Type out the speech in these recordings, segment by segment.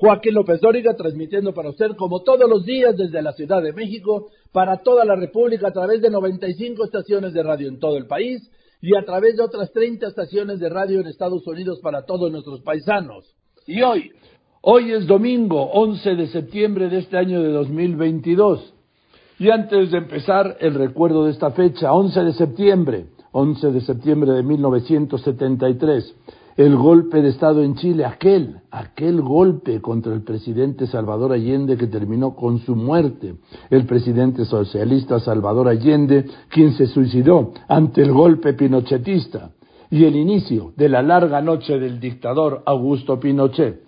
Joaquín López Dóriga, transmitiendo para usted como todos los días desde la Ciudad de México, para toda la República a través de 95 estaciones de radio en todo el país y a través de otras 30 estaciones de radio en Estados Unidos para todos nuestros paisanos. Y hoy, hoy es domingo 11 de septiembre de este año de 2022. Y antes de empezar, el recuerdo de esta fecha, 11 de septiembre, 11 de septiembre de 1973, el golpe de Estado en Chile, aquel, aquel golpe contra el presidente Salvador Allende que terminó con su muerte, el presidente socialista Salvador Allende, quien se suicidó ante el golpe pinochetista, y el inicio de la larga noche del dictador Augusto Pinochet.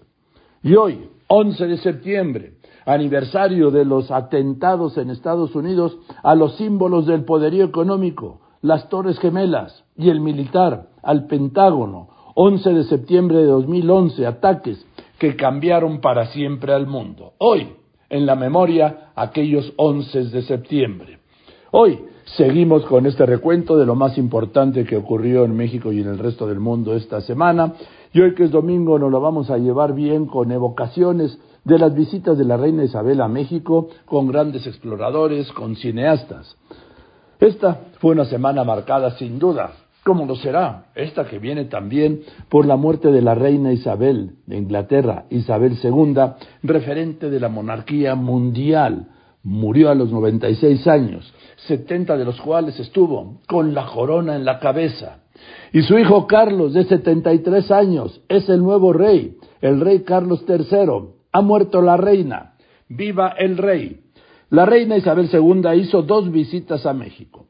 Y hoy, 11 de septiembre, aniversario de los atentados en Estados Unidos a los símbolos del poderío económico, las Torres Gemelas y el militar al Pentágono, 11 de septiembre de 2011, ataques que cambiaron para siempre al mundo. Hoy, en la memoria, aquellos 11 de septiembre. Hoy seguimos con este recuento de lo más importante que ocurrió en México y en el resto del mundo esta semana. Y hoy que es domingo nos lo vamos a llevar bien con evocaciones de las visitas de la reina Isabel a México, con grandes exploradores, con cineastas. Esta fue una semana marcada sin duda, como lo será esta que viene también por la muerte de la reina Isabel de Inglaterra, Isabel II, referente de la monarquía mundial. Murió a los 96 años, 70 de los cuales estuvo con la corona en la cabeza. Y su hijo Carlos, de 73 años, es el nuevo rey, el rey Carlos III. Ha muerto la reina. Viva el rey. La reina Isabel II hizo dos visitas a México,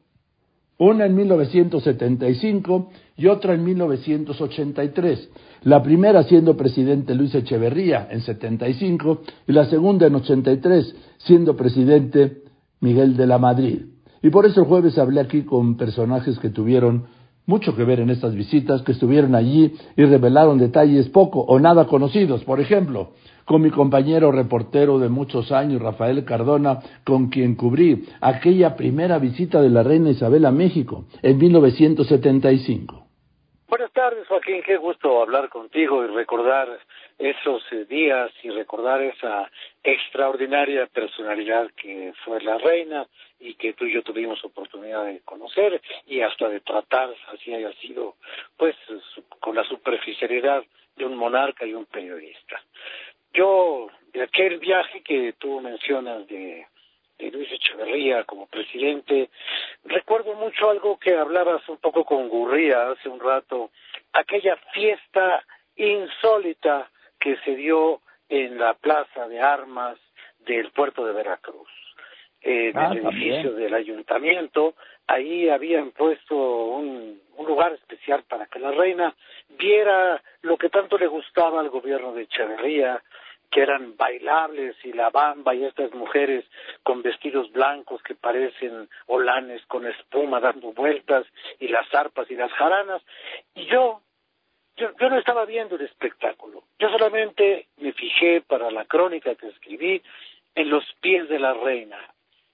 una en 1975 y otra en 1983. La primera siendo presidente Luis Echeverría en 75 y la segunda en 83 siendo presidente Miguel de la Madrid. Y por eso el jueves hablé aquí con personajes que tuvieron mucho que ver en estas visitas, que estuvieron allí y revelaron detalles poco o nada conocidos. Por ejemplo, con mi compañero reportero de muchos años, Rafael Cardona, con quien cubrí aquella primera visita de la reina Isabel a México en 1975. Buenas tardes, Joaquín. Qué gusto hablar contigo y recordar esos eh, días y recordar esa extraordinaria personalidad que fue la reina y que tú y yo tuvimos oportunidad de conocer y hasta de tratar, así haya sido, pues con la superficialidad de un monarca y un periodista. Yo, de aquel viaje que tú mencionas de, de Luis Echeverría como presidente, recuerdo mucho algo que hablabas un poco con Gurría hace un rato, aquella fiesta insólita que se dio en la plaza de armas del puerto de Veracruz, en Ah, el también. edificio del ayuntamiento. Ahí habían puesto un, un lugar especial para que la reina viera lo que tanto le gustaba al gobierno de Echeverría, que eran bailables y la bamba y estas mujeres con vestidos blancos que parecen holanes con espuma dando vueltas y las arpas y las jaranas. Y yo yo, yo no estaba viendo el espectáculo. Yo solamente me fijé para la crónica que escribí en los pies de la reina.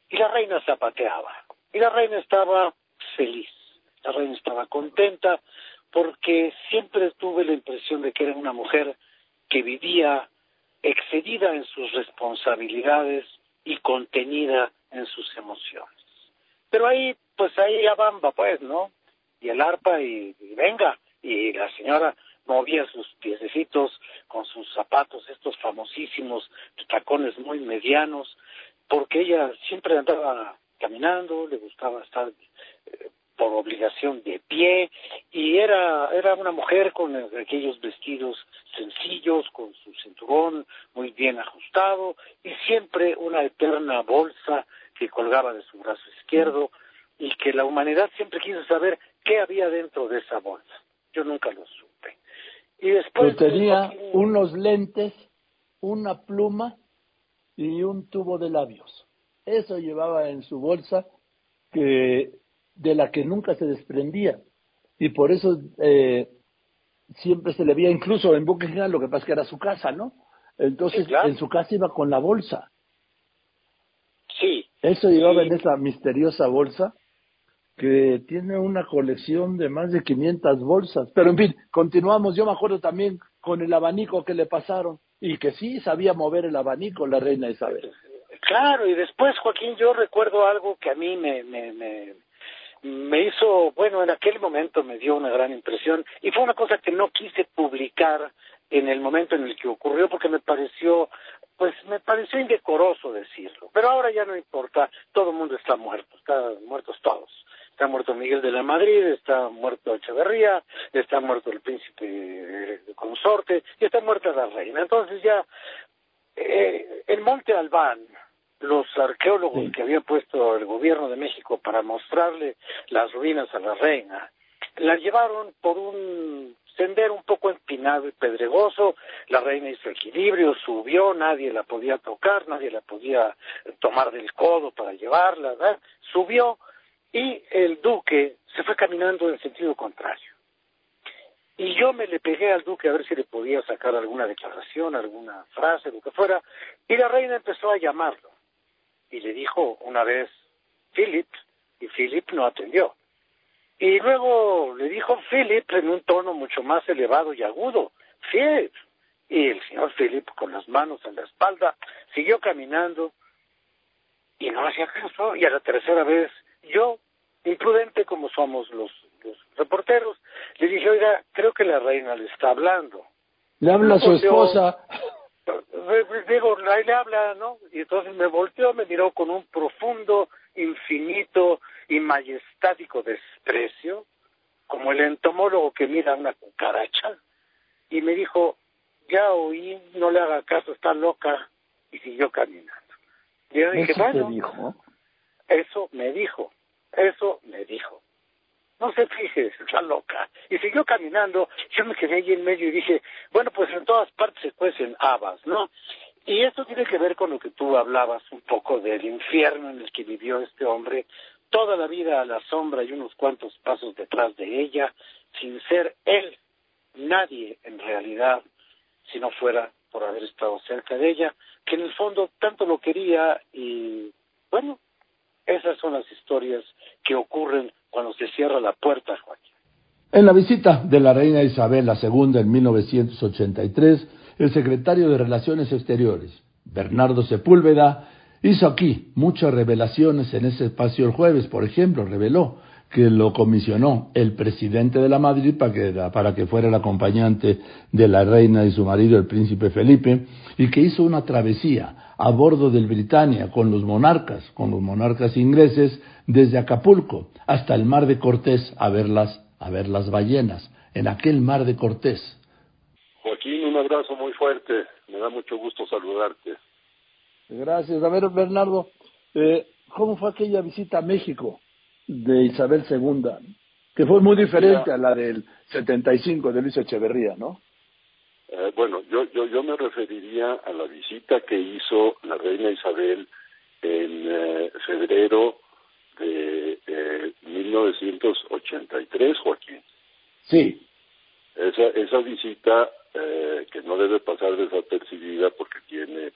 Y la reina zapateaba. Y la reina estaba feliz. La reina estaba contenta porque siempre tuve la impresión de que era una mujer que vivía excedida en sus responsabilidades y contenida en sus emociones. Pero ahí, pues ahí ya bamba, pues, ¿no? Y el arpa y, venga. Y la señora movía sus piececitos con sus zapatos, estos famosísimos tacones muy medianos, porque ella siempre andaba caminando, le gustaba estar por obligación de pie y era era una mujer con aquellos vestidos sencillos con su cinturón muy bien ajustado y siempre una eterna bolsa que colgaba de su brazo izquierdo y que la humanidad siempre quiso saber qué había dentro de esa bolsa yo nunca lo supe y después Pero tenía unos lentes, una pluma y un tubo de labios. eso llevaba en su bolsa que de la que nunca se desprendía y por eso eh, siempre se le veía incluso en Buckingham lo que pasa que era su casa, ¿no? Entonces en su casa iba con la bolsa. Sí. Eso llevaba en esa misteriosa bolsa que tiene una colección de más de 500 bolsas. Pero en fin, continuamos. Yo me acuerdo también con el abanico que le pasaron y que sí sabía mover el abanico la reina Isabel. Claro, y después, Joaquín, yo recuerdo algo que a mí me, me, me, me hizo, bueno, en aquel momento me dio una gran impresión y fue una cosa que no quise publicar en el momento en el que ocurrió porque me pareció, pues me pareció indecoroso decirlo. Pero ahora ya no importa, todo el mundo está muerto, están muertos todos. Está muerto Miguel de la Madrid, está muerto Echeverría, está muerto el príncipe consorte y está muerta la reina. Entonces ya, eh, el Monte Albán, los arqueólogos que había puesto el gobierno de México para mostrarle las ruinas a la reina, la llevaron por un sendero un poco empinado y pedregoso, la reina hizo equilibrio, subió, nadie la podía tocar, nadie la podía tomar del codo para llevarla, ¿verdad? subió y el duque se fue caminando en sentido contrario. Y yo me le pegué al duque a ver si le podía sacar alguna declaración, alguna frase, lo que fuera, y la reina empezó a llamarlo y le dijo una vez Philip y Philip no atendió. Y luego le dijo Philip en un tono mucho más elevado y agudo, Philip. Y el señor Philip con las manos en la espalda siguió caminando y no hacía caso. Y a la tercera vez yo, imprudente como somos los, los reporteros, le dije, oiga, creo que la reina le está hablando. Le habla a su esposa digo, ahí le habla, ¿no? Y entonces me volteó, me miró con un profundo, infinito y majestático desprecio, como el entomólogo que mira una cucaracha, y me dijo, ya oí, no le haga caso, está loca, y siguió caminando. Y yo dije, bueno, dijo? eso me dijo, eso me dijo no se fije, está loca. Y siguió caminando, yo me quedé ahí en medio y dije, bueno, pues en todas partes se cuecen habas, ¿no? Y esto tiene que ver con lo que tú hablabas un poco del infierno en el que vivió este hombre, toda la vida a la sombra y unos cuantos pasos detrás de ella, sin ser él nadie en realidad, si no fuera por haber estado cerca de ella, que en el fondo tanto lo quería y bueno, esas son las historias que ocurren cuando se cierra la puerta, Joaquín. En la visita de la reina Isabel II en 1983, el secretario de Relaciones Exteriores, Bernardo Sepúlveda, hizo aquí muchas revelaciones en ese espacio el jueves. Por ejemplo, reveló que lo comisionó el presidente de la Madrid para que, para que fuera el acompañante de la reina y su marido, el príncipe Felipe, y que hizo una travesía a bordo del Britannia con los monarcas, con los monarcas ingleses, desde Acapulco hasta el mar de Cortés a ver las, a ver las ballenas, en aquel mar de Cortés. Joaquín, un abrazo muy fuerte, me da mucho gusto saludarte. Gracias. A ver, Bernardo, eh, ¿cómo fue aquella visita a México de Isabel II? Que fue muy diferente a la del 75 de Luis Echeverría, ¿no? Eh, bueno, yo, yo, yo me referiría a la visita que hizo la reina Isabel en eh, febrero de 1983, Joaquín. Sí. Esa, esa visita eh, que no debe pasar desapercibida porque tiene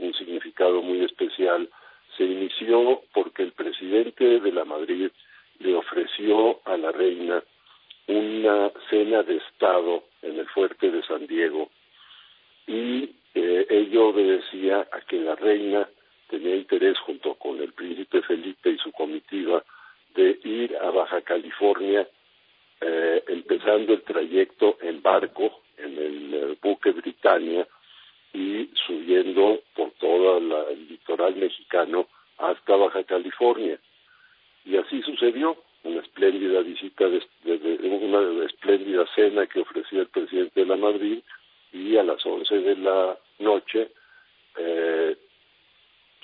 un significado muy especial, se inició de la Madrid le ofreció a la reina una cena de Estado en el fuerte de San Diego. Y eh, ello obedecía a que la reina tenía interés junto con el príncipe Felipe y su comitiva de ir a Baja California eh, empezando el trayecto en barco en el eh, buque Britannia y subiendo por todo el litoral mexicano hasta Baja California. Y así sucedió una espléndida visita, de, una espléndida cena que ofrecía el presidente de la Madrid y a las 11 de la noche eh,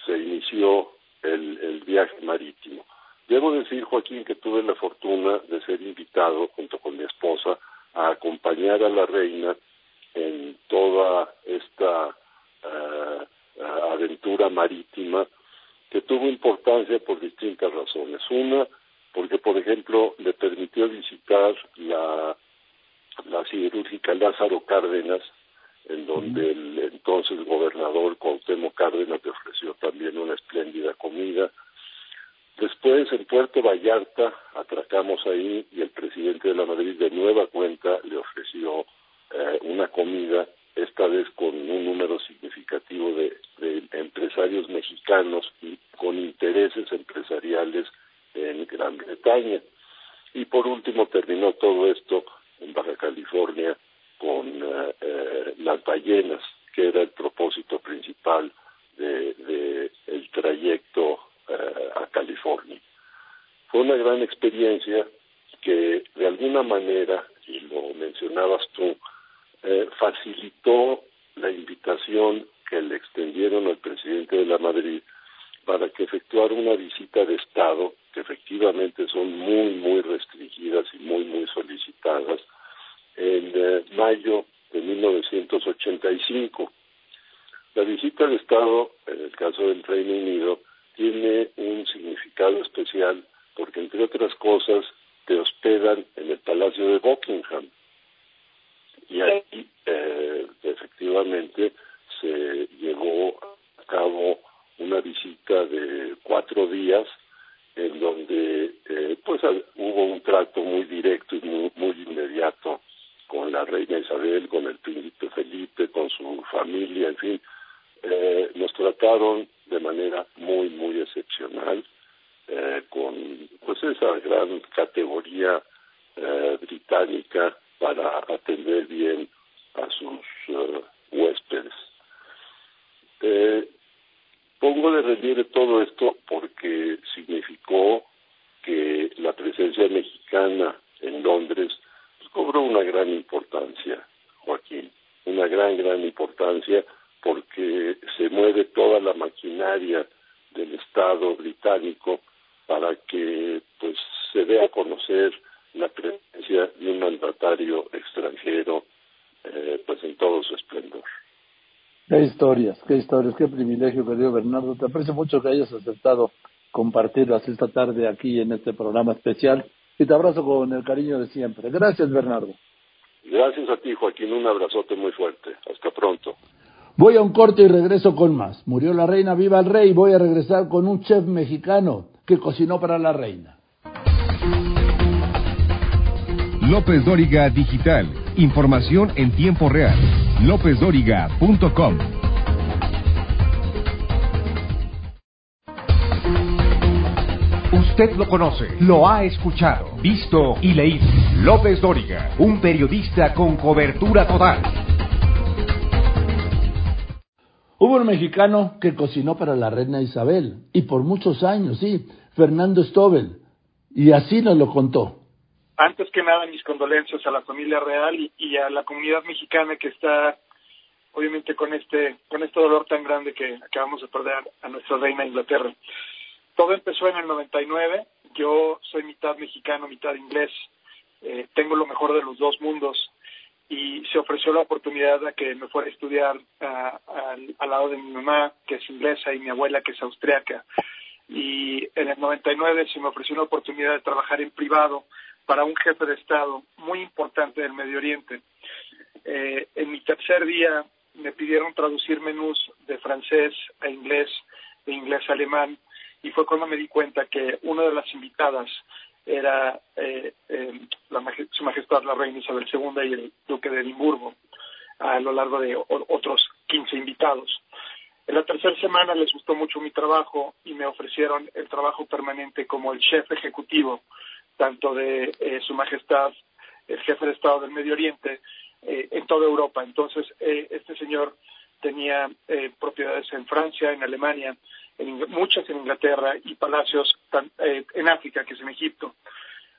se inició el, el viaje marítimo. Debo decir, Joaquín, que tuve la fortuna de ser invitado junto con mi esposa a acompañar a la reina en toda esta uh, aventura marítima que tuvo importancia por distintas razones. Una, porque, por ejemplo, le permitió visitar la, la siderúrgica Lázaro Cárdenas, en donde el entonces gobernador Cuauhtémoc Cárdenas le ofreció también una espléndida comida. Después, en Puerto Vallarta, atracamos ahí y el presidente de la Madrid de nueva cuenta le ofreció eh, una comida, esta vez con un número significativo de, de empresarios mexicanos y con intereses empresariales en Y por último terminó todo esto en Baja California con eh, eh, las ballenas, que era el propósito principal de, trayecto eh, a California. Fue una gran experiencia que de alguna manera, y lo mencionabas tú, eh, facilitó la invitación que le extendieron al presidente de la Madrid para que efectuara una visita de Estado, efectivamente son muy, muy restringidas y muy, muy solicitadas, en eh, mayo de 1985. La visita de Estado, en el caso del Reino Unido, tiene un significado especial porque, entre otras cosas, te hospedan en el Palacio de Buckingham. Y ahí, eh, efectivamente, se llevó a cabo una visita de cuatro días en donde eh, pues hubo un trato muy directo y muy, muy inmediato con la reina Isabel, con el príncipe Felipe, con su familia, en fin, eh, nos trataron de manera muy, muy excepcional, eh, con pues esa gran categoría eh, británica para atender bien a sus uh, huéspedes. Eh, pongo de relieve todo esto porque significó que la presencia mexicana en Londres cobró una gran importancia, Joaquín, una gran, gran importancia porque se mueve toda la maquinaria del Estado británico para que pues se dé a conocer la presencia de un mandatario extranjero eh, pues en todo su esplendor. Qué historias, qué historias, qué privilegio, querido Bernardo. Te aprecio mucho que hayas aceptado compartirlas esta tarde aquí en este programa especial y te abrazo con el cariño de siempre. Gracias, Bernardo. Gracias a ti, Joaquín. Un abrazote muy fuerte. Hasta pronto. Voy a un corte y regreso con más. Murió la reina, viva el rey. Voy a regresar con un chef mexicano que cocinó para la reina. López Dóriga Digital. Información en tiempo real. LópezDóriga.com. Usted lo conoce, lo ha escuchado, visto y leído. López Dóriga, un periodista con cobertura total. Hubo un mexicano que cocinó para la reina Isabel, y por muchos años, sí, Fernando Stobel, y así nos lo contó. Antes que nada, mis condolencias a la familia real y, a la comunidad mexicana que está, obviamente, con este, con este dolor tan grande que acabamos de perder a nuestra reina Inglaterra. Todo empezó en el 99. Yo soy mitad mexicano, mitad inglés. Eh, tengo lo mejor de los dos mundos y se ofreció la oportunidad de que me fuera a estudiar al, al, lado de mi mamá, que es inglesa, y mi abuela, que es austriaca. Y en el 99 se me ofreció una oportunidad de trabajar en privado para un jefe de Estado muy importante del Medio Oriente. Eh, en mi tercer día me pidieron traducir menús de francés a inglés, de inglés a alemán, y fue cuando me di cuenta que una de las invitadas era eh, eh, la Su Majestad la Reina Isabel II y el Duque de Edimburgo, a lo largo de otros 15 invitados. En la tercera semana les gustó mucho mi trabajo y me ofrecieron el trabajo permanente como el chef ejecutivo, tanto de eh, Su Majestad, el jefe de Estado del Medio Oriente, eh, en toda Europa. Entonces, eh, este señor tenía propiedades en Francia, en Alemania, en, muchas en Inglaterra y palacios eh, en África, que es en Egipto.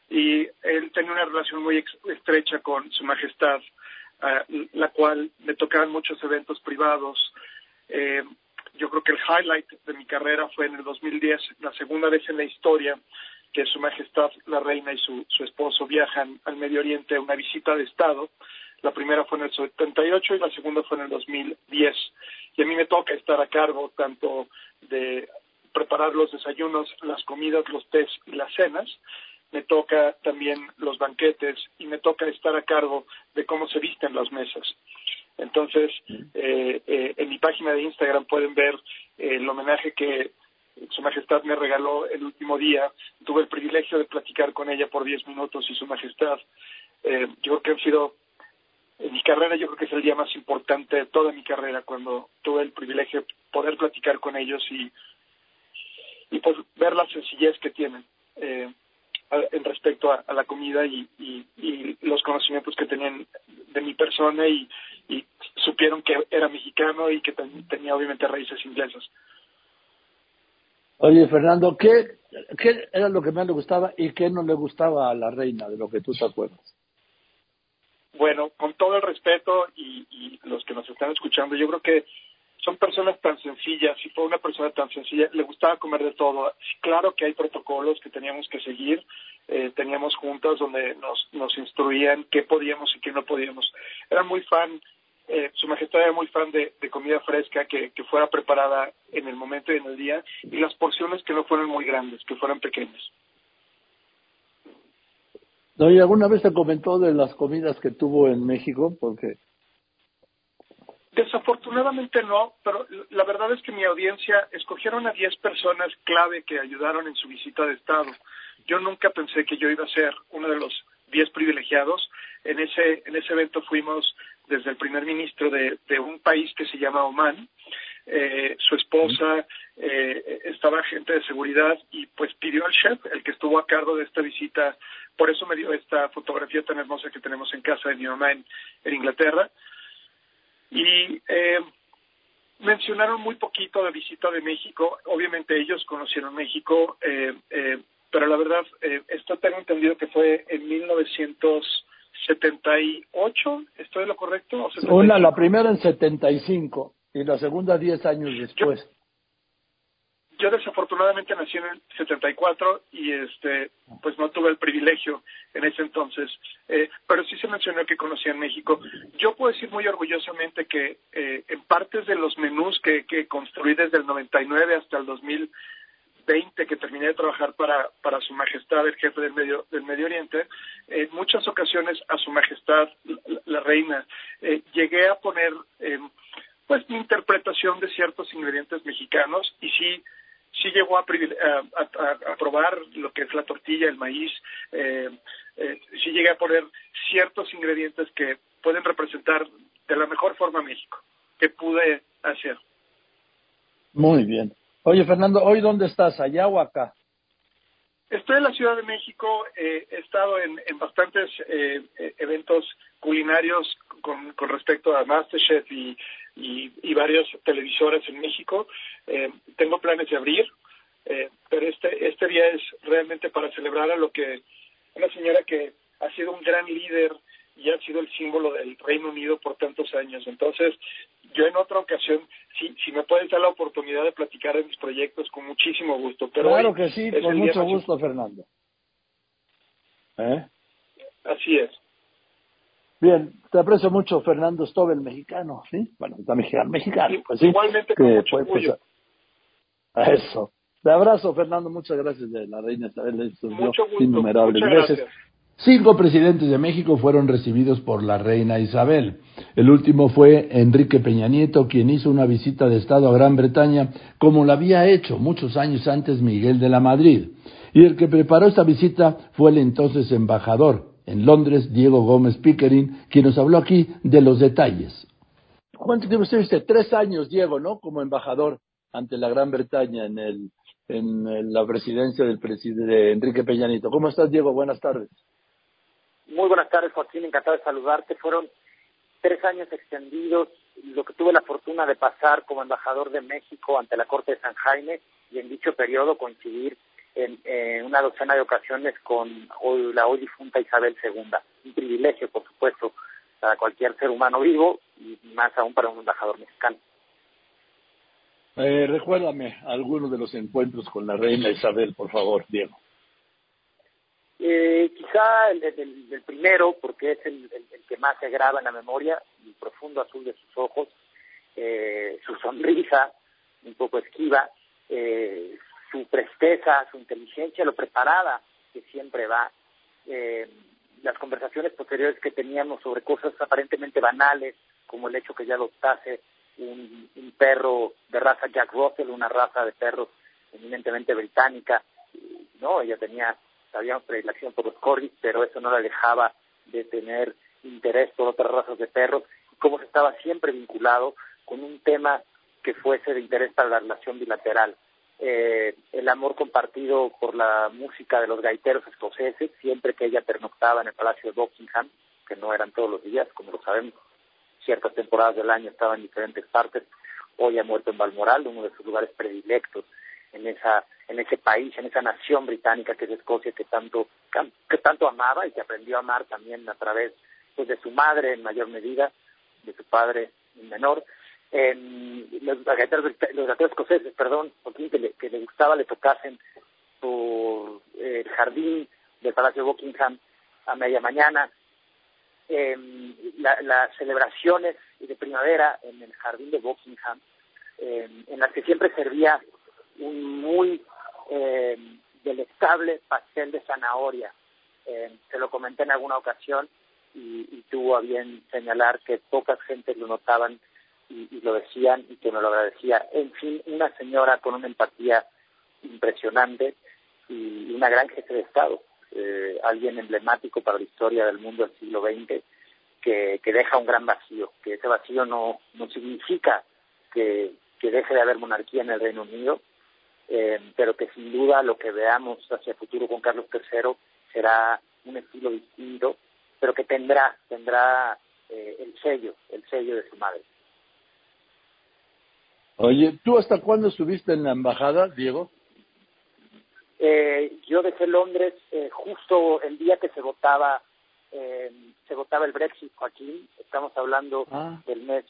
Y él tenía una relación muy estrecha con Su Majestad, la cual me tocaban muchos eventos privados. Eh, yo creo que el highlight de mi carrera fue en el 2010, la segunda vez en la historia que Su Majestad la Reina y su, su esposo viajan al Medio Oriente a una visita de Estado. La primera fue en el 78 y la segunda fue en el 2010. Y a mí me toca estar a cargo tanto de preparar los desayunos, las comidas, los tés y las cenas. Me toca también los banquetes y me toca estar a cargo de cómo se visten las mesas. Entonces, eh, eh, en mi página de Instagram pueden ver el homenaje que Su Majestad me regaló el último día. Tuve el privilegio de platicar con ella por 10 minutos y Su Majestad, eh, yo creo que han sido, en mi carrera yo creo que es el día más importante de toda mi carrera cuando tuve el privilegio de poder platicar con ellos y, y pues ver la sencillez que tienen. Eh, en respecto a, la comida y, los conocimientos que tenían de mi persona y, supieron que era mexicano y que tenía obviamente raíces inglesas. Oye, Fernando, ¿qué, ¿qué era lo que más le gustaba y qué no le gustaba a la reina, de lo que tú te acuerdas? Bueno, con todo el respeto y, y los que nos están escuchando, yo creo que son personas tan sencillas, si fue una persona tan sencilla, le gustaba comer de todo. Claro que hay protocolos que teníamos que seguir, eh, teníamos juntas donde nos, nos instruían qué podíamos y qué no podíamos. Era muy fan, eh, su majestad era muy fan de, comida fresca que, que fuera preparada en el momento y en el día y las porciones que no fueran muy grandes, que fueran pequeñas. ¿y alguna vez te comentó de las comidas que tuvo en México? Porque Desafortunadamente no, pero la verdad es que mi audiencia escogieron a 10 personas clave que ayudaron en su visita de Estado. Yo nunca pensé que yo iba a ser uno de los 10 privilegiados. En ese, en ese evento fuimos desde el primer ministro de, un país que se llama Oman, eh, su esposa, eh, estaba agente de seguridad y pues pidió al chef, el que estuvo a cargo de esta visita, por eso me dio esta fotografía tan hermosa que tenemos en casa de mi mamá en Inglaterra, y eh, mencionaron muy poquito la visita de México. Obviamente ellos conocieron México, eh, eh, pero la verdad, eh, esto tengo entendido que fue en 1978, ¿estoy de lo correcto? Una, la primera en 75 y la segunda 10 años después yo desafortunadamente nací en el 74 y este pues no tuve el privilegio en ese entonces, eh, pero sí se mencionó que conocía en México. Yo puedo decir muy orgullosamente que eh, en partes de los menús que, que construí desde el 99 hasta el 2020 que terminé de trabajar para, para Su Majestad, el jefe del Medio, del Medio Oriente, en muchas ocasiones a Su Majestad, la, reina, eh, llegué a poner pues mi interpretación de ciertos ingredientes mexicanos y sí sí llegó a, a, probar lo que es la tortilla, el maíz, eh, eh, sí llegué a poner ciertos ingredientes que pueden representar de la mejor forma México, que pude hacer. Muy bien. Oye, Fernando, ¿hoy dónde estás? ¿Allá o acá? Estoy en la Ciudad de México, eh, he estado en, en bastantes eh, eventos culinarios con, con respecto a Masterchef y, y, y varias televisoras en México. Eh, tengo planes de abrir, eh, pero este, este día es realmente para celebrar a lo que una señora que ha sido un gran líder y ha sido el símbolo del Reino Unido por tantos años. Entonces, yo en otra ocasión, si, si me puedes dar la oportunidad de platicar de mis proyectos, con muchísimo gusto. Pero claro que sí, con mucho gusto, Fernando. ¿Eh? Así es. Bien, te aprecio mucho, Fernando Stobel, mexicano, ¿sí? Bueno, está mexicano, mexicano, pues sí. Igualmente con mucho a eso. Te abrazo, Fernando, muchas gracias de la reina Isabel. Mucho gusto. Innumerables gracias. Cinco presidentes de México fueron recibidos por la reina Isabel. El último fue Enrique Peña Nieto, quien hizo una visita de Estado a Gran Bretaña, como lo había hecho muchos años antes Miguel de la Madrid. Y el que preparó esta visita fue el entonces embajador, en Londres, Diego Gómez Pickering, quien nos habló aquí de los detalles. ¿Cuánto tiempo estuviste? Tres años, Diego, ¿no? Como embajador ante la Gran Bretaña en, el, en la presidencia del presidente Enrique Peñanito. ¿Cómo estás, Diego? Buenas tardes. Muy buenas tardes, Joaquín. Encantado de saludarte. Fueron tres años extendidos, lo que tuve la fortuna de pasar como embajador de México ante la Corte de San Jaime y en dicho periodo coincidir en, una docena de ocasiones con la hoy difunta Isabel II. Un privilegio, por supuesto, para cualquier ser humano vivo y más aún para un embajador mexicano. Eh, recuérdame algunos de los encuentros con la reina Isabel, por favor, Diego. Eh, quizá el, primero, porque es el, que más se graba en la memoria, el profundo azul de sus ojos, eh, su sonrisa, un poco esquiva, eh, su presteza, su inteligencia, lo preparada que siempre va. Eh, las conversaciones posteriores que teníamos sobre cosas aparentemente banales, como el hecho que ya adoptase un, un perro de raza Jack Russell, una raza de perros eminentemente británica, no, ella tenía, sabíamos predilección por los corgis, pero eso no la dejaba de tener interés por otras razas de perros, y cómo se estaba siempre vinculado con un tema que fuese de interés para la relación bilateral. Eh, el amor compartido por la música de los gaiteros escoceses, siempre que ella pernoctaba en el Palacio de Buckingham, que no eran todos los días, como lo sabemos, ciertas temporadas del año estaba en diferentes partes, hoy ha muerto en Balmoral, uno de sus lugares predilectos en esa en ese país, en esa nación británica que es Escocia que tanto que tanto amaba y que aprendió a amar también a través pues, de su madre en mayor medida, de su padre en menor. los gaiteros, los escoceses, perdón, que le, que le gustaba le tocasen el jardín del Palacio de Buckingham a media mañana, las celebraciones de primavera en el jardín de Buckingham, en las que siempre servía un muy eh, delectable pastel de zanahoria. Eh, se lo comenté en alguna ocasión y, y, tuvo a bien señalar que pocas gentes lo notaban y, y, lo decían y que me lo agradecía. En fin, una señora con una empatía impresionante y una gran jefe de Estado, eh, alguien emblemático para la historia del mundo del siglo XX, que, que deja un gran vacío, que ese vacío no, no significa que, que deje de haber monarquía en el Reino Unido, eh, pero que sin duda lo que veamos hacia el futuro con Carlos III será un estilo distinto, pero que tendrá tendrá eh, el sello, el sello de su madre. Oye, ¿tú hasta cuándo estuviste en la embajada, Diego? Eh, yo dejé Londres eh, justo el día que se votaba eh, se votaba el Brexit, Joaquín. Estamos hablando ah. del mes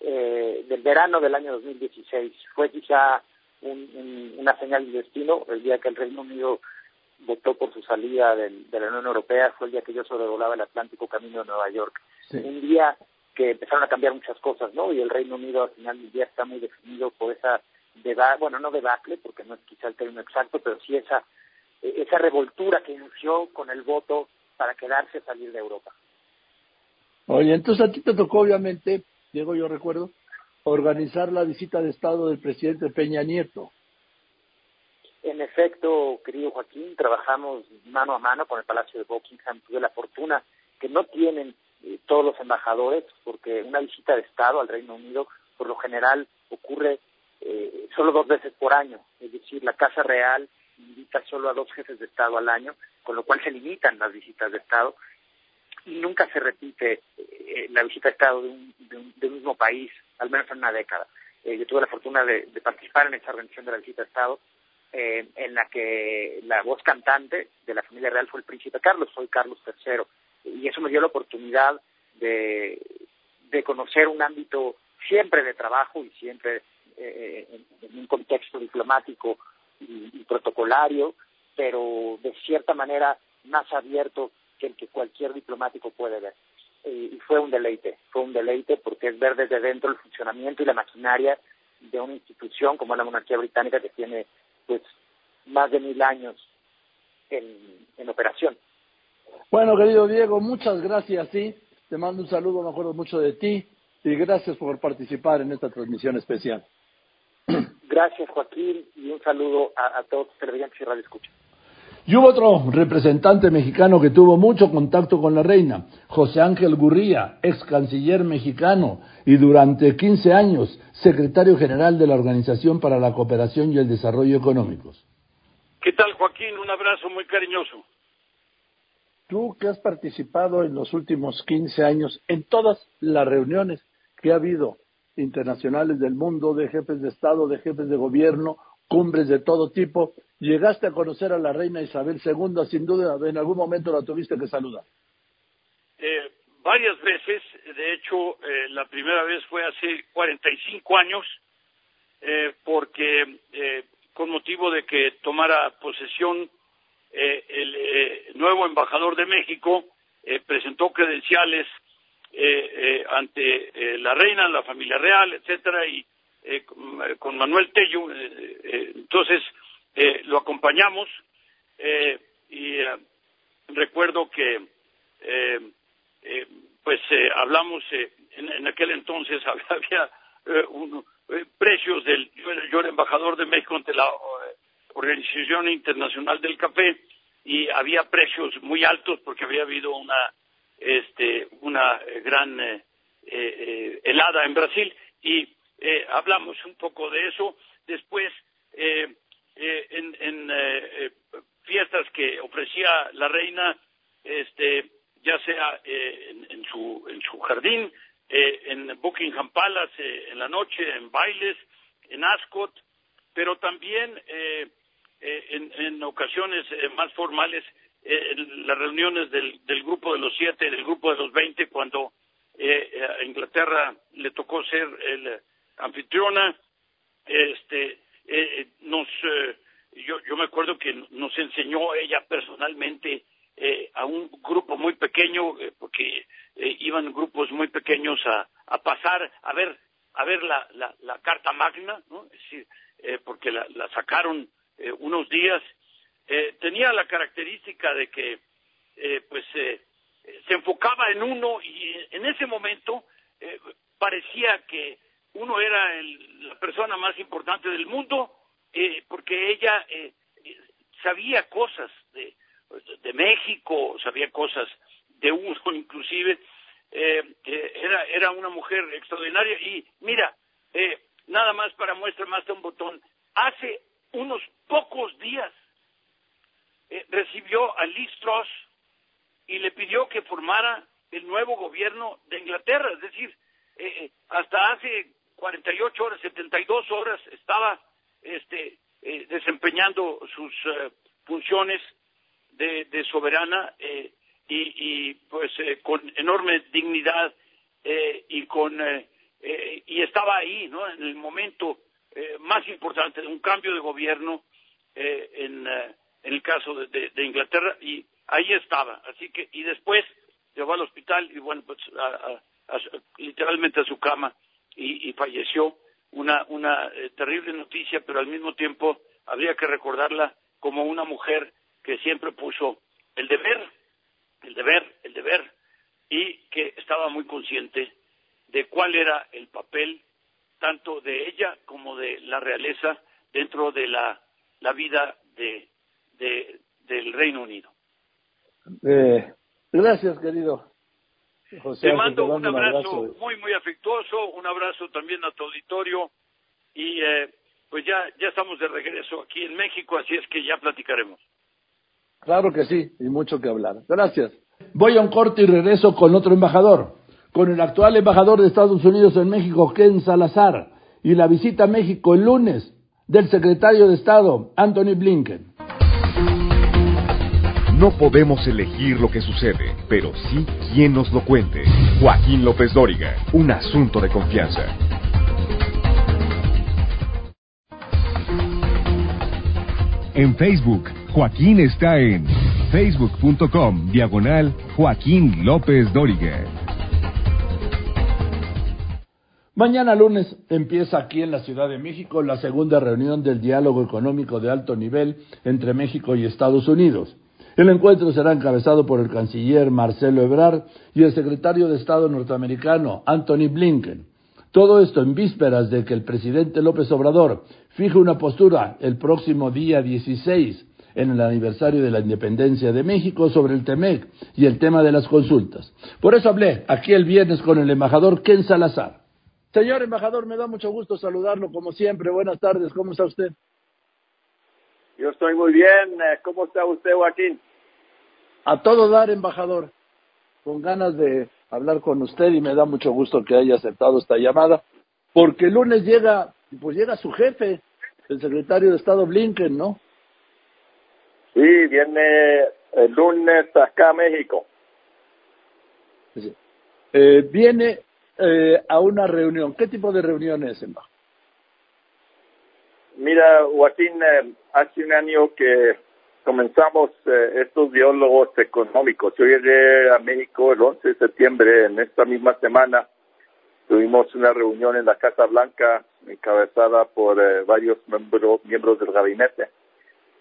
eh, del verano del año 2016. Fue quizá un, una señal de destino. El día que el Reino Unido votó por su salida del, de la Unión Europea fue el día que yo sobrevolaba el Atlántico camino de Nueva York. Un día que empezaron a cambiar muchas cosas, ¿no? Y el Reino Unido al final del día está muy definido por esa debacle, bueno, no debacle, porque no es quizá el término exacto, pero sí esa, esa revoltura que inició con el voto para quedarse salir de Europa. Oye, entonces a ti te tocó obviamente, Diego, yo recuerdo, organizar la visita de Estado del presidente Peña Nieto. En efecto, querido Joaquín, trabajamos mano a mano con el Palacio de Buckingham. Tuve la fortuna que no tienen eh, todos los embajadores, porque una visita de Estado al Reino Unido, por lo general, ocurre eh, solo dos veces por año. Es decir, la Casa Real invita solo a dos jefes de Estado al año, con lo cual se limitan las visitas de Estado y nunca se repite eh, la visita de Estado de un, de un, de un mismo país al menos en una década. Eh, yo tuve la fortuna de, participar en esta organización de la visita de Estado, eh, en la que la voz cantante de la familia real fue el príncipe Carlos, soy Carlos III, y eso me dio la oportunidad de, conocer un ámbito siempre de trabajo y siempre eh, en, un contexto diplomático y protocolario, pero de cierta manera más abierto que el que cualquier diplomático puede ver y fue un deleite, fue un deleite porque es ver desde dentro el funcionamiento y la maquinaria de una institución como la monarquía británica que tiene pues más de mil años en, en operación. Bueno, querido Diego, muchas gracias, sí. Te mando un saludo, me acuerdo mucho de ti y gracias por participar en esta transmisión especial. Gracias, Joaquín, y un saludo a, a todos los televidentes y radio escucha. Y hubo otro representante mexicano que tuvo mucho contacto con la reina, José Ángel Gurría, ex canciller mexicano y durante 15 años secretario general de la Organización para la Cooperación y el Desarrollo Económicos. ¿Qué tal, Joaquín? Un abrazo muy cariñoso. Tú que has participado en los últimos 15 años en todas las reuniones que ha habido internacionales del mundo, de jefes de Estado, de jefes de gobierno, cumbres de todo tipo, llegaste a conocer a la reina Isabel II, sin duda en algún momento la tuviste que saludar. Eh, varias veces, de hecho, eh, la primera vez fue hace 45 años, eh, porque eh, con motivo de que tomara posesión eh, el eh, nuevo embajador de México, presentó credenciales ante la reina, la familia real, etcétera, y con Manuel Tello, entonces eh, lo acompañamos eh, y eh, recuerdo que eh, eh, pues eh, hablamos eh, en, en aquel entonces había eh, un- eh, precios del yo, yo era embajador de México ante la eh, Organización Internacional del Café y había precios muy altos porque había habido una este una eh, gran eh, eh, eh, helada en Brasil y eh, hablamos un poco de eso. Después eh, eh, en, en, eh, eh, fiestas que ofrecía la reina este ya sea eh, en, en su en su jardín en Buckingham Palace en la noche en bailes en Ascot pero también en, en ocasiones más formales las reuniones del, del grupo de los siete del grupo de los veinte cuando eh, a Inglaterra le tocó ser el anfitriona este eh, nos eh, yo yo me acuerdo que nos enseñó ella personalmente eh, a un grupo muy pequeño eh, porque eh, iban grupos muy pequeños a, a pasar a ver a ver la, la, la carta magna no es decir eh, porque la, la sacaron eh, unos días. Eh, tenía la característica de que eh, pues eh, se enfocaba en uno y en ese momento eh, parecía que uno era el- la persona más importante del mundo eh, porque ella eh, sabía cosas de, de México, sabía cosas de uno inclusive, eh, eh, era, era una mujer extraordinaria y mira, eh, nada más para muestra más de un botón, hace unos pocos días recibió a Liz Truss y le pidió que formara el nuevo gobierno de Inglaterra, es decir, hasta hace 48 horas, 72 horas estaba este, eh, desempeñando sus eh, funciones de, de soberana eh, y, y, pues eh, con enorme dignidad y con y estaba ahí, ¿no? En el momento más importante de un cambio de gobierno en, en el caso de, de- Inglaterra y ahí estaba. Así que y después llegó al hospital y bueno pues a- a- a literalmente a su cama y, y falleció. Una una eh, terrible noticia, pero al mismo tiempo habría que recordarla como una mujer que siempre puso el deber, el deber, el deber y que estaba muy consciente de cuál era el papel tanto de ella como de la realeza dentro de la, la vida de, de- del Reino Unido. Eh, gracias, querido. José Te mando te un abrazo abrazo. muy, muy afectuoso, un abrazo también a tu auditorio y eh, pues ya, ya estamos de regreso aquí en México, así es que ya platicaremos. Claro que sí, y mucho que hablar. Gracias. Voy a un corte y regreso con otro embajador, con el actual embajador de Estados Unidos en México, Ken Salazar, y la visita a México el lunes del secretario de Estado, Anthony Blinken. No podemos elegir lo que sucede, pero sí quién nos lo cuente. Joaquín López Dóriga, un asunto de confianza. En Facebook, Joaquín está en facebook.com diagonal Joaquín López Dóriga. Mañana lunes empieza aquí en la Ciudad de México la segunda reunión del diálogo económico de alto nivel entre México y Estados Unidos. El encuentro será encabezado por el canciller Marcelo Ebrard y el secretario de Estado norteamericano Anthony Blinken. Todo esto en vísperas de que el presidente López Obrador fije una postura el próximo día 16 en el aniversario de la independencia de México sobre el TEMEC y el tema de las consultas. Por eso hablé aquí el viernes con el embajador Ken Salazar. Señor embajador, me da mucho gusto saludarlo como siempre. Buenas tardes, ¿cómo está usted? Yo estoy muy bien. Eh, ¿Cómo está usted, Joaquín? A todo dar, embajador. Con ganas de hablar con usted y me da mucho gusto que haya aceptado esta llamada, porque el lunes llega, pues llega su jefe, el secretario de Estado Blinken, ¿no? Sí, viene el lunes acá a México. Eh, viene eh, a una reunión. ¿Qué tipo de reunión es, embajador? Mira, Joaquín, eh, hace un año que comenzamos eh, estos diálogos económicos. Yo llegué a México el 11 de septiembre, en esta misma semana. Tuvimos una reunión en la Casa Blanca, encabezada por eh, varios miembro- miembros del gabinete.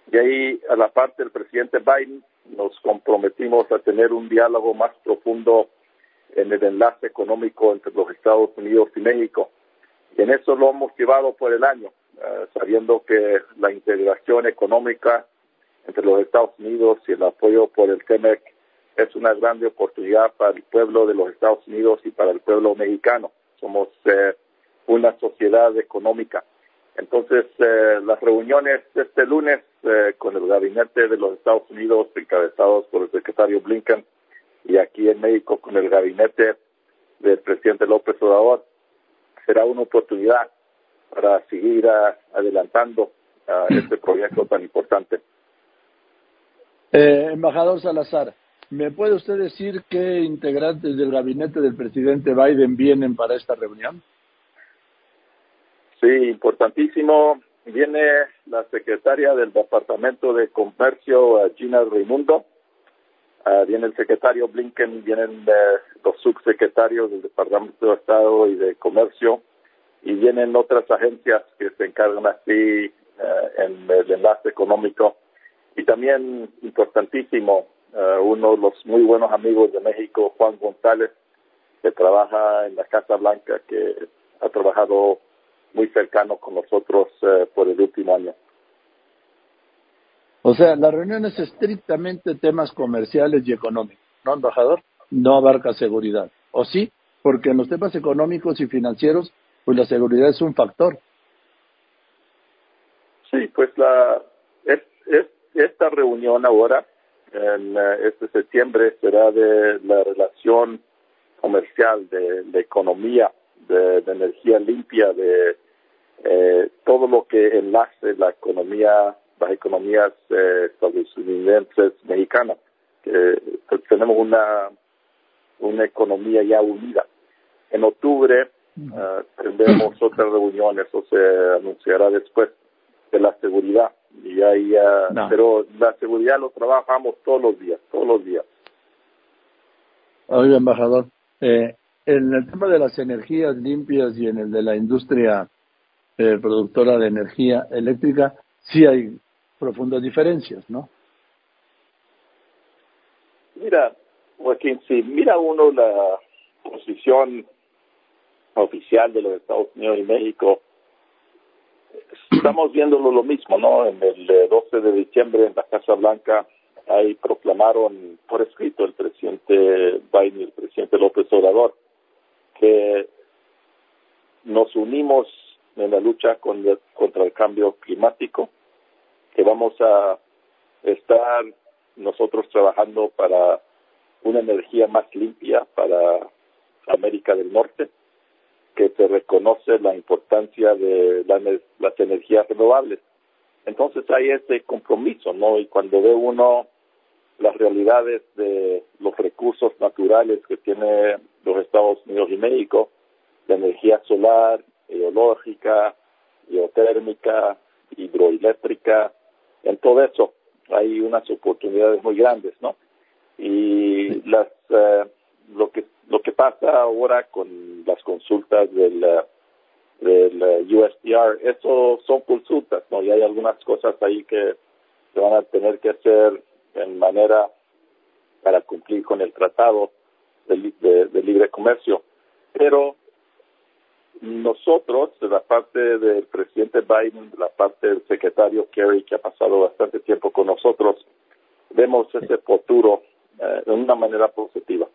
Y ahí, a la parte del presidente Biden, nos comprometimos a tener un diálogo más profundo en el enlace económico entre los Estados Unidos y México. Y en eso lo hemos llevado por el año, uh, sabiendo que la integración económica entre los Estados Unidos y el apoyo por el TEMEC es una grande oportunidad para el pueblo de los Estados Unidos y para el pueblo mexicano. Somos eh, una sociedad económica. Entonces, eh, las reuniones este lunes eh, con el gabinete de los Estados Unidos, encabezados por el secretario Blinken, y aquí en México con el gabinete del presidente López Obrador, será una oportunidad para seguir uh, adelantando uh, este proyecto tan importante. Eh, embajador Salazar, ¿me puede usted decir qué integrantes del gabinete del presidente Biden vienen para esta reunión? Sí, importantísimo. Viene la secretaria del Departamento de Comercio, Gina Raimundo. Uh, viene el secretario Blinken, vienen uh, los subsecretarios del Departamento de Estado y de Comercio y vienen otras agencias que se encargan así uh, en el enlace económico. Y también importantísimo, uno de los muy buenos amigos de México, Juan González, que trabaja en la Casa Blanca, que ha trabajado muy cercano con nosotros eh, por el último año. O sea, la reunión es estrictamente temas comerciales y económicos, ¿no, embajador? No abarca seguridad. ¿O sí? Porque en los temas económicos y financieros, pues la seguridad es un factor. Sí, pues la es, es, esta reunión ahora, en este septiembre, será de la relación comercial, de, de economía, de, de, energía limpia, de eh, todo lo que enlace la economía, las economías eh, estadounidenses mexicanas. que pues, tenemos una, una economía ya unida. En octubre uh, tendremos otra reunión, eso se anunciará después de la seguridad. Y ahí, uh, no. Pero la seguridad lo trabajamos todos los días, todos los días. Oiga, embajador, eh, en el tema de las energías limpias y en el de la industria eh, productora de energía eléctrica, sí hay profundas diferencias, ¿no? Mira, Joaquín, si mira uno la posición oficial de los Estados Unidos y México, estamos viéndolo lo mismo, ¿no? En el 12 de diciembre en la Casa Blanca ahí proclamaron por escrito el presidente Biden y el presidente López Obrador que nos unimos en la lucha con, contra el cambio climático, que vamos a estar nosotros trabajando para una energía más limpia para América del Norte, que se reconoce la importancia de la, las energías renovables. Entonces hay ese compromiso, ¿no? Y cuando ve uno las realidades de los recursos naturales que tiene los Estados Unidos y México, la energía solar, eológica, geotérmica, hidroeléctrica, en todo eso hay unas oportunidades muy grandes, ¿no? Y las eh, lo que lo que pasa ahora con las consultas del del USDR, eso son consultas, ¿no? Y hay algunas cosas ahí que se van a tener que hacer en manera para cumplir con el tratado de, de, de libre comercio. Pero nosotros, de la parte del presidente Biden, de la parte del secretario Kerry, que ha pasado bastante tiempo con nosotros, vemos ese futuro eh, de una manera positiva.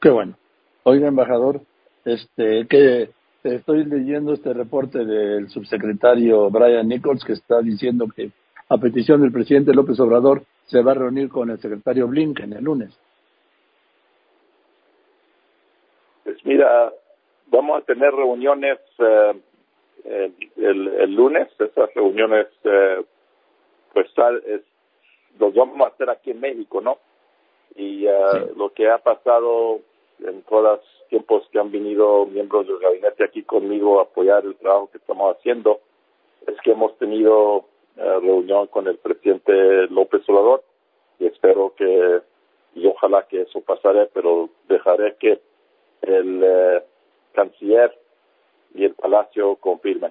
Qué bueno. Oiga, embajador, este, que estoy leyendo este reporte del subsecretario Brian Nichols que está diciendo que a petición del presidente López Obrador se va a reunir con el secretario Blinken el lunes. Pues mira, vamos a tener reuniones eh, el, el, lunes, esas reuniones eh, pues es, los vamos a hacer aquí en México, ¿no? Y uh, sí. lo que ha pasado en todos los tiempos que han venido miembros del gabinete aquí conmigo a apoyar el trabajo que estamos haciendo, es que hemos tenido uh, reunión con el presidente López Obrador y espero que, y ojalá que eso pasará, pero dejaré que el... Uh, canciller y el Palacio confirmen.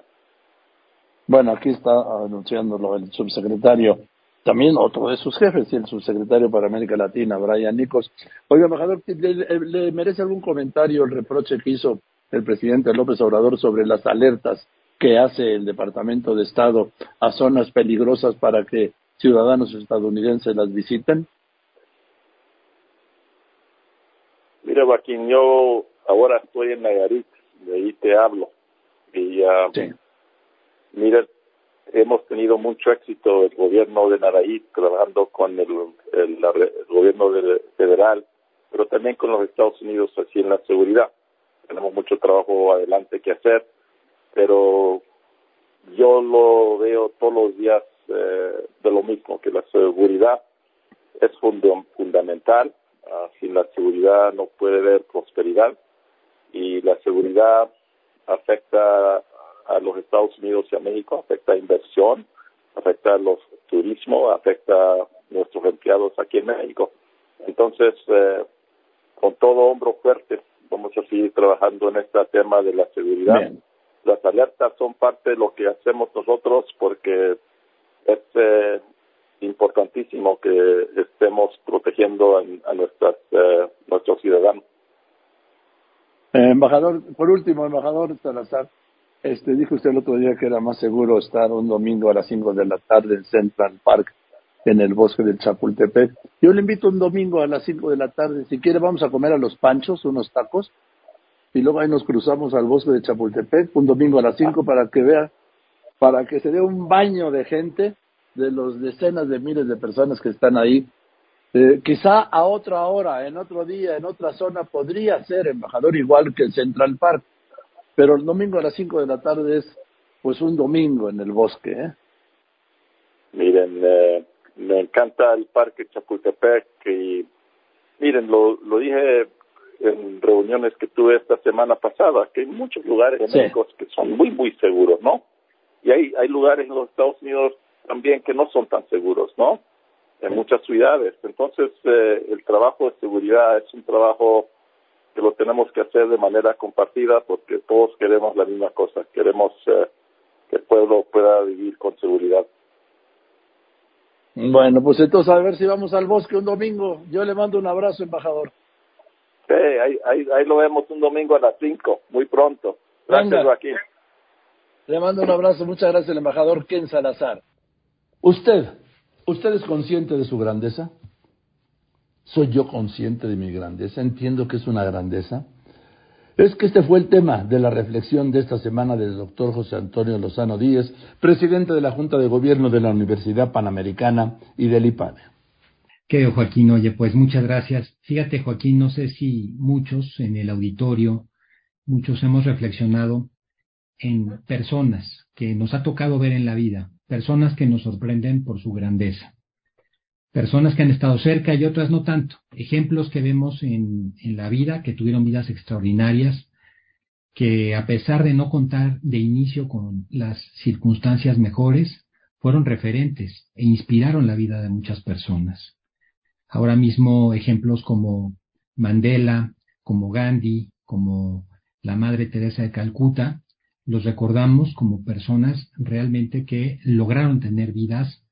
Bueno, aquí está anunciándolo el subsecretario, también otro de sus jefes, el subsecretario para América Latina, Brian Nicos. Oiga, embajador, ¿le, merece algún comentario el reproche que hizo el presidente López Obrador sobre las alertas que hace el Departamento de Estado a zonas peligrosas para que ciudadanos estadounidenses las visiten? Mira, Joaquín, yo ahora estoy en Nayarit, de ahí te hablo. Y uh, mira, hemos tenido mucho éxito el gobierno de Nayarit trabajando con el, gobierno federal, pero también con los Estados Unidos así en la seguridad. Tenemos mucho trabajo adelante que hacer, pero yo lo veo todos los días eh, de lo mismo, que la seguridad es fundamental Ah, sin la seguridad no puede haber prosperidad y la seguridad afecta a los Estados Unidos y a México, afecta a inversión, afecta a los turismo, afecta a nuestros empleados aquí en México. Entonces, eh, con todo hombro fuerte, vamos a seguir trabajando en este tema de la seguridad. Las alertas son parte de lo que hacemos nosotros porque es eh, importantísimo que estemos protegiendo a, nuestras, eh, nuestros ciudadanos. Eh, embajador, por último, embajador Salazar, este, dijo usted el otro día que era más seguro estar un domingo a las 5 de la tarde en Central Park, en el bosque del Chapultepec. Yo le invito un domingo a las 5 de la tarde, si quiere vamos a comer a los panchos, unos tacos, y luego ahí nos cruzamos al bosque de Chapultepec, un domingo a las 5 para que vea, para que se dé un baño de gente de los decenas de miles de personas que están ahí. Eh, quizá a otra hora, en otro día, en otra zona, podría ser embajador igual que Central Park, pero el domingo a las 5 de la tarde es pues un domingo en el bosque. ¿eh? Miren, eh, me encanta el Parque Chapultepec y miren, lo, lo dije en reuniones que tuve esta semana pasada, que hay muchos lugares en México que son muy, muy seguros, ¿no? Y hay, hay lugares en los Estados Unidos también que no son tan seguros, ¿no? En muchas ciudades. Entonces, eh, el trabajo de seguridad es un trabajo que lo tenemos que hacer de manera compartida porque todos queremos la misma cosa. Queremos eh, que el pueblo pueda vivir con seguridad. Bueno, pues entonces a ver si vamos al bosque un domingo. Yo le mando un abrazo, embajador. Sí, ahí, ahí, ahí lo vemos un domingo a las 5, muy pronto. Gracias, Joaquín. Le mando un abrazo. Muchas gracias, el embajador Ken Salazar. Usted, ¿usted es consciente de su grandeza? ¿Soy yo consciente de mi grandeza? ¿Entiendo que es una grandeza? Es que este fue el tema de la reflexión de esta semana del doctor José Antonio Lozano Díez, presidente de la Junta de Gobierno de la Universidad Panamericana y del IPADE. Querido Joaquín, oye, pues muchas gracias. Fíjate, Joaquín, no sé si muchos en el auditorio, muchos hemos reflexionado en personas que nos ha tocado ver en la vida, personas que nos sorprenden por su grandeza, personas que han estado cerca y otras no tanto, ejemplos que vemos en, en la vida, que tuvieron vidas extraordinarias, que a pesar de no contar de inicio con las circunstancias mejores, fueron referentes e inspiraron la vida de muchas personas. Ahora mismo ejemplos como Mandela, como Gandhi, como la Madre Teresa de Calcuta, los recordamos como personas realmente que lograron tener vidas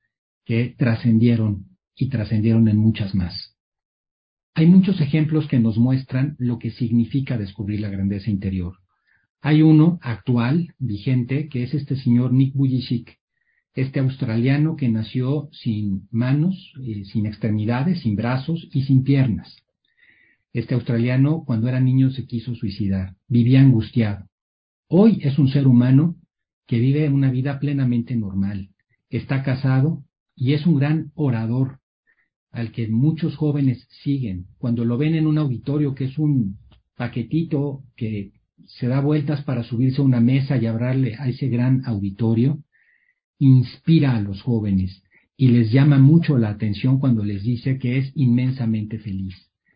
que trascendieron y trascendieron en muchas más. Hay muchos ejemplos que nos muestran lo que significa descubrir la grandeza interior. Hay uno actual, vigente, que es este señor Nick Vujicic, este australiano que nació sin manos, eh, sin extremidades, sin brazos y sin piernas. Este australiano cuando era niño se quiso suicidar, vivía angustiado. Hoy es un ser humano que vive una vida plenamente normal, está casado y es un gran orador al que muchos jóvenes siguen. Cuando lo ven en un auditorio que es un paquetito que se da vueltas para subirse a una mesa y hablarle a ese gran auditorio, inspira a los jóvenes y les llama mucho la atención cuando les dice que es inmensamente feliz,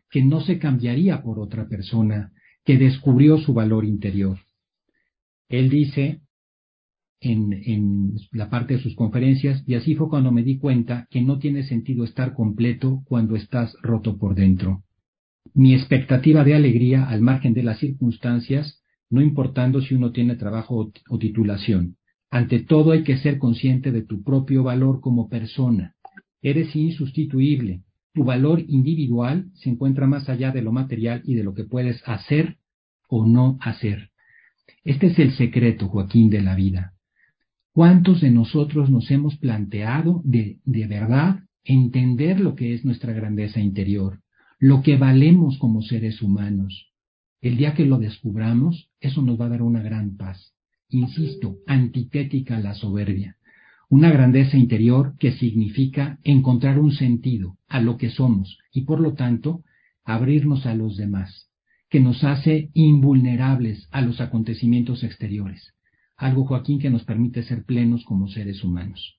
que no se cambiaría por otra persona, que descubrió su valor interior. Él dice en, la parte de sus conferencias, y así fue cuando me di cuenta que no tiene sentido estar completo cuando estás roto por dentro. Mi expectativa de alegría al margen de las circunstancias, no importando si uno tiene trabajo o titulación. Ante todo hay que ser consciente de tu propio valor como persona. Eres insustituible. Tu valor individual se encuentra más allá de lo material y de lo que puedes hacer o no hacer. Este es el secreto, Joaquín, de la vida. ¿Cuántos de nosotros nos hemos planteado de, de verdad entender lo que es nuestra grandeza interior, lo que valemos como seres humanos? El día que lo descubramos, eso nos va a dar una gran paz. Insisto, antitética a la soberbia. Una grandeza interior que significa encontrar un sentido a lo que somos y por lo tanto abrirnos a los demás, que nos hace invulnerables a los acontecimientos exteriores algo, Joaquín, que nos permite ser plenos como seres humanos.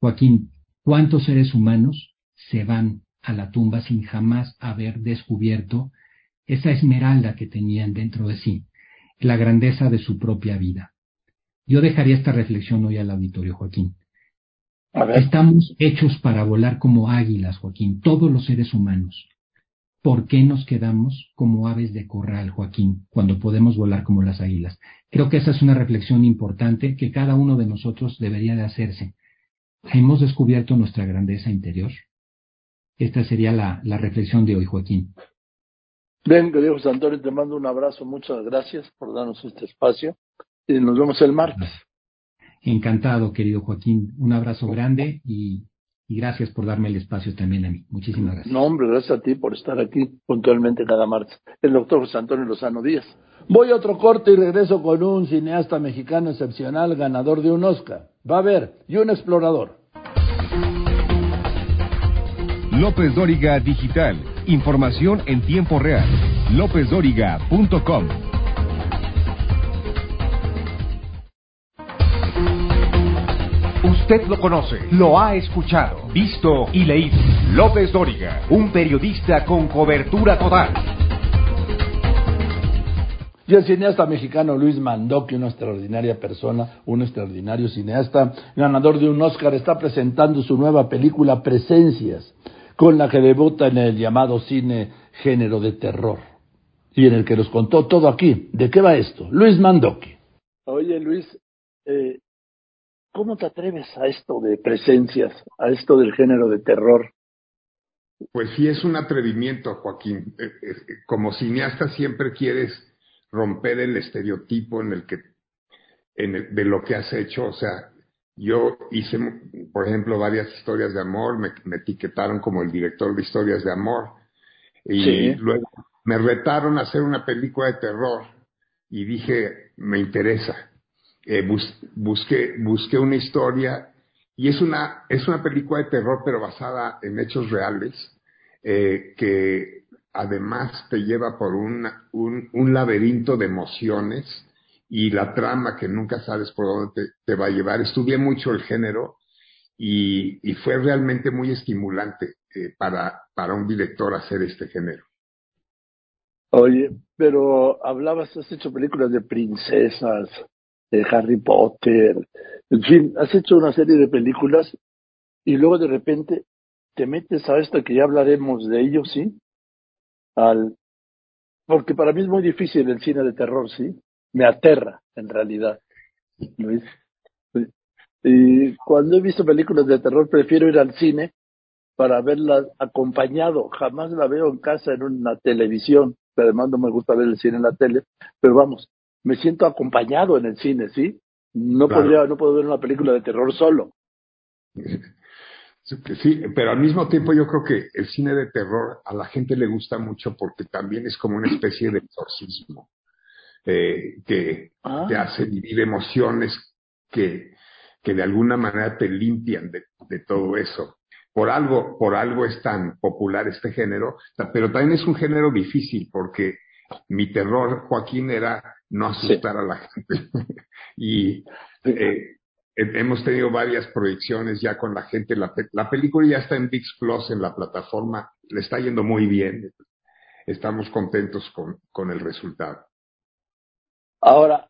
Joaquín, ¿cuántos seres humanos se van a la tumba sin jamás haber descubierto esa esmeralda que tenían dentro de sí, la grandeza de su propia vida? Yo dejaría esta reflexión hoy al auditorio, Joaquín. Estamos hechos para volar como águilas, Joaquín, todos los seres humanos. ¿Por qué nos quedamos como aves de corral, Joaquín, cuando podemos volar como las águilas? Creo que esa es una reflexión importante que cada uno de nosotros debería de hacerse. ¿Hemos descubierto nuestra grandeza interior? Esta sería la, reflexión de hoy, Joaquín. Bien, querido José Antonio, te mando un abrazo, muchas gracias por darnos este espacio y nos vemos el martes. Encantado, querido Joaquín. Un abrazo grande y y gracias por darme el espacio también a mí. Muchísimas gracias. No, hombre, gracias a ti por estar aquí puntualmente cada martes. El doctor José Antonio Lozano Díaz. Voy a otro corte y regreso con un cineasta mexicano excepcional, ganador de un Oscar. Va a ver, y un explorador. López Dóriga Digital. Información en tiempo real. LópezDóriga.com. Usted lo conoce, lo ha escuchado, visto y leído. López Dóriga, un periodista con cobertura total. Y el cineasta mexicano Luis Mandoki, una extraordinaria persona, un extraordinario cineasta, ganador de un Oscar, está presentando su nueva película Presencias, con la que debuta en el llamado cine género de terror. Y en el que nos contó todo aquí. ¿De qué va esto? Luis Mandoki. Oye, Luis, eh, ¿Cómo te atreves a esto de presencias, a esto del género de terror? Pues sí, es un atrevimiento, Joaquín. Eh, eh, como cineasta siempre quieres romper el estereotipo en el que, en de lo que has hecho. O sea, yo hice, por ejemplo, varias historias de amor, me, etiquetaron como el director de historias de amor. Y luego me retaron a hacer una película de terror y dije, me interesa eh, busqué, busqué una historia y es una, es una película de terror pero basada en hechos reales eh, que además te lleva por un, un, laberinto de emociones y la trama que nunca sabes por dónde te, va a llevar. Estudié mucho el género y, y fue realmente muy estimulante eh, para, para un director hacer este género. Oye, pero hablabas, has hecho películas de princesas, Harry Potter, en fin, has hecho una serie de películas y luego de repente te metes a esto que ya hablaremos de ello, ¿sí? Al, porque para mí es muy difícil el cine de terror, ¿sí? Me aterra, en realidad. Y cuando he visto películas de terror prefiero ir al cine para verlas acompañado. Jamás la veo en casa en una televisión. Además no me gusta ver el cine en la tele. Pero vamos, me siento acompañado en el cine, ¿sí? No podría, no puedo ver una película de terror solo. Sí, pero al mismo tiempo yo creo que el cine de terror a la gente le gusta mucho porque también es como una especie de exorcismo eh, que ah. te hace vivir emociones que, que de alguna manera te limpian de, de todo eso. Por algo, por algo es tan popular este género, pero también es un género difícil porque mi terror, Joaquín, era no asustar a la gente. y eh, hemos tenido varias proyecciones ya con la gente. La, la, película ya está en VIX Plus en la plataforma, le está yendo muy bien. Estamos contentos con, con el resultado. Ahora,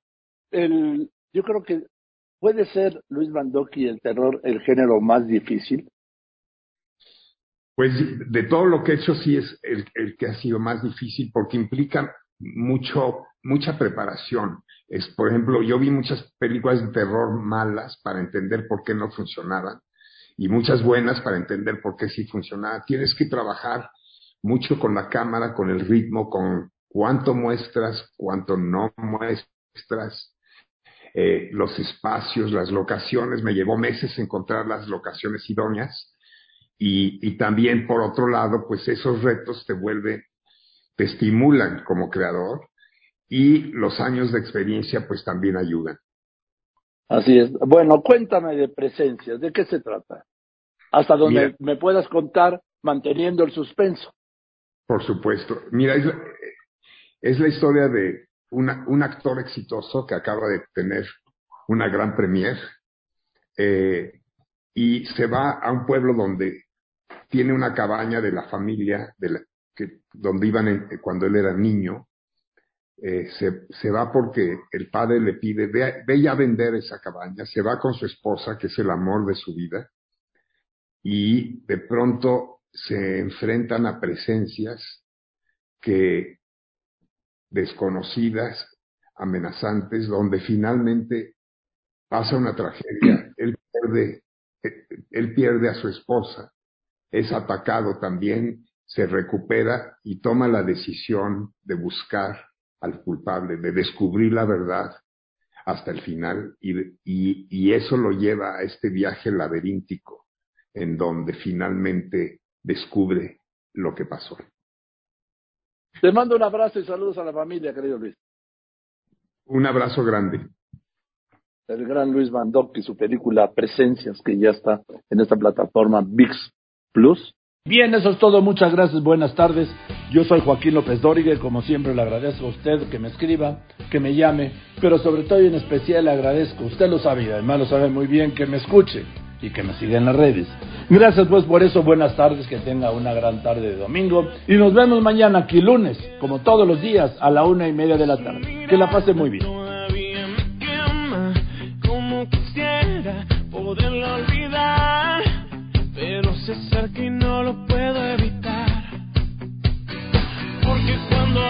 el, yo creo que puede ser Luis Mandoki el terror el género más difícil. Pues de todo lo que he hecho sí es el, el que ha sido más difícil porque implica mucho, mucha preparación Es, por ejemplo, yo vi muchas películas de terror malas para entender por qué no funcionaban y muchas buenas para entender por qué sí funcionaban. Tienes que trabajar mucho con la cámara, con el ritmo, con cuánto muestras, cuánto no muestras, eh, los espacios, las locaciones. Me llevó meses encontrar las locaciones idóneas. Y, y también, por otro lado, pues esos retos te vuelven, te estimulan como creador y los años de experiencia pues también ayudan. Así es. Bueno, cuéntame de presencias, ¿de qué se trata? Hasta donde me puedas contar manteniendo el suspenso. Por supuesto. Mira, es la, es la historia de una, un actor exitoso que acaba de tener una gran premier eh, y se va a un pueblo donde tiene una cabaña de la familia de la, que, donde iban en, cuando él era niño eh, se, se, va porque el padre le pide, ve, ve a vender esa cabaña, se va con su esposa, que es el amor de su vida, y de pronto se enfrentan a presencias que desconocidas, amenazantes, donde finalmente pasa una tragedia. Él pierde, él pierde a su esposa, es atacado también, se recupera y toma la decisión de buscar al culpable, de descubrir la verdad hasta el final y, y, y, eso lo lleva a este viaje laberíntico en donde finalmente descubre lo que pasó. Te mando un abrazo y saludos a la familia, querido Luis. Un abrazo grande. El gran Luis Mandoc y su película Presencias, que ya está en esta plataforma VIX Plus. Bien, eso es todo. Muchas gracias. Buenas tardes. Yo soy Joaquín López Dóriga como siempre le agradezco a usted que me escriba, que me llame, pero sobre todo y en especial le agradezco, usted lo sabe y además lo sabe muy bien, que me escuche y que me siga en las redes. Gracias pues por eso, buenas tardes, que tenga una gran tarde de domingo y nos vemos mañana aquí lunes, como todos los días, a la una y media de la tarde. Que la pase muy bien. Pero sé que no lo puedo evitar. Porque cuando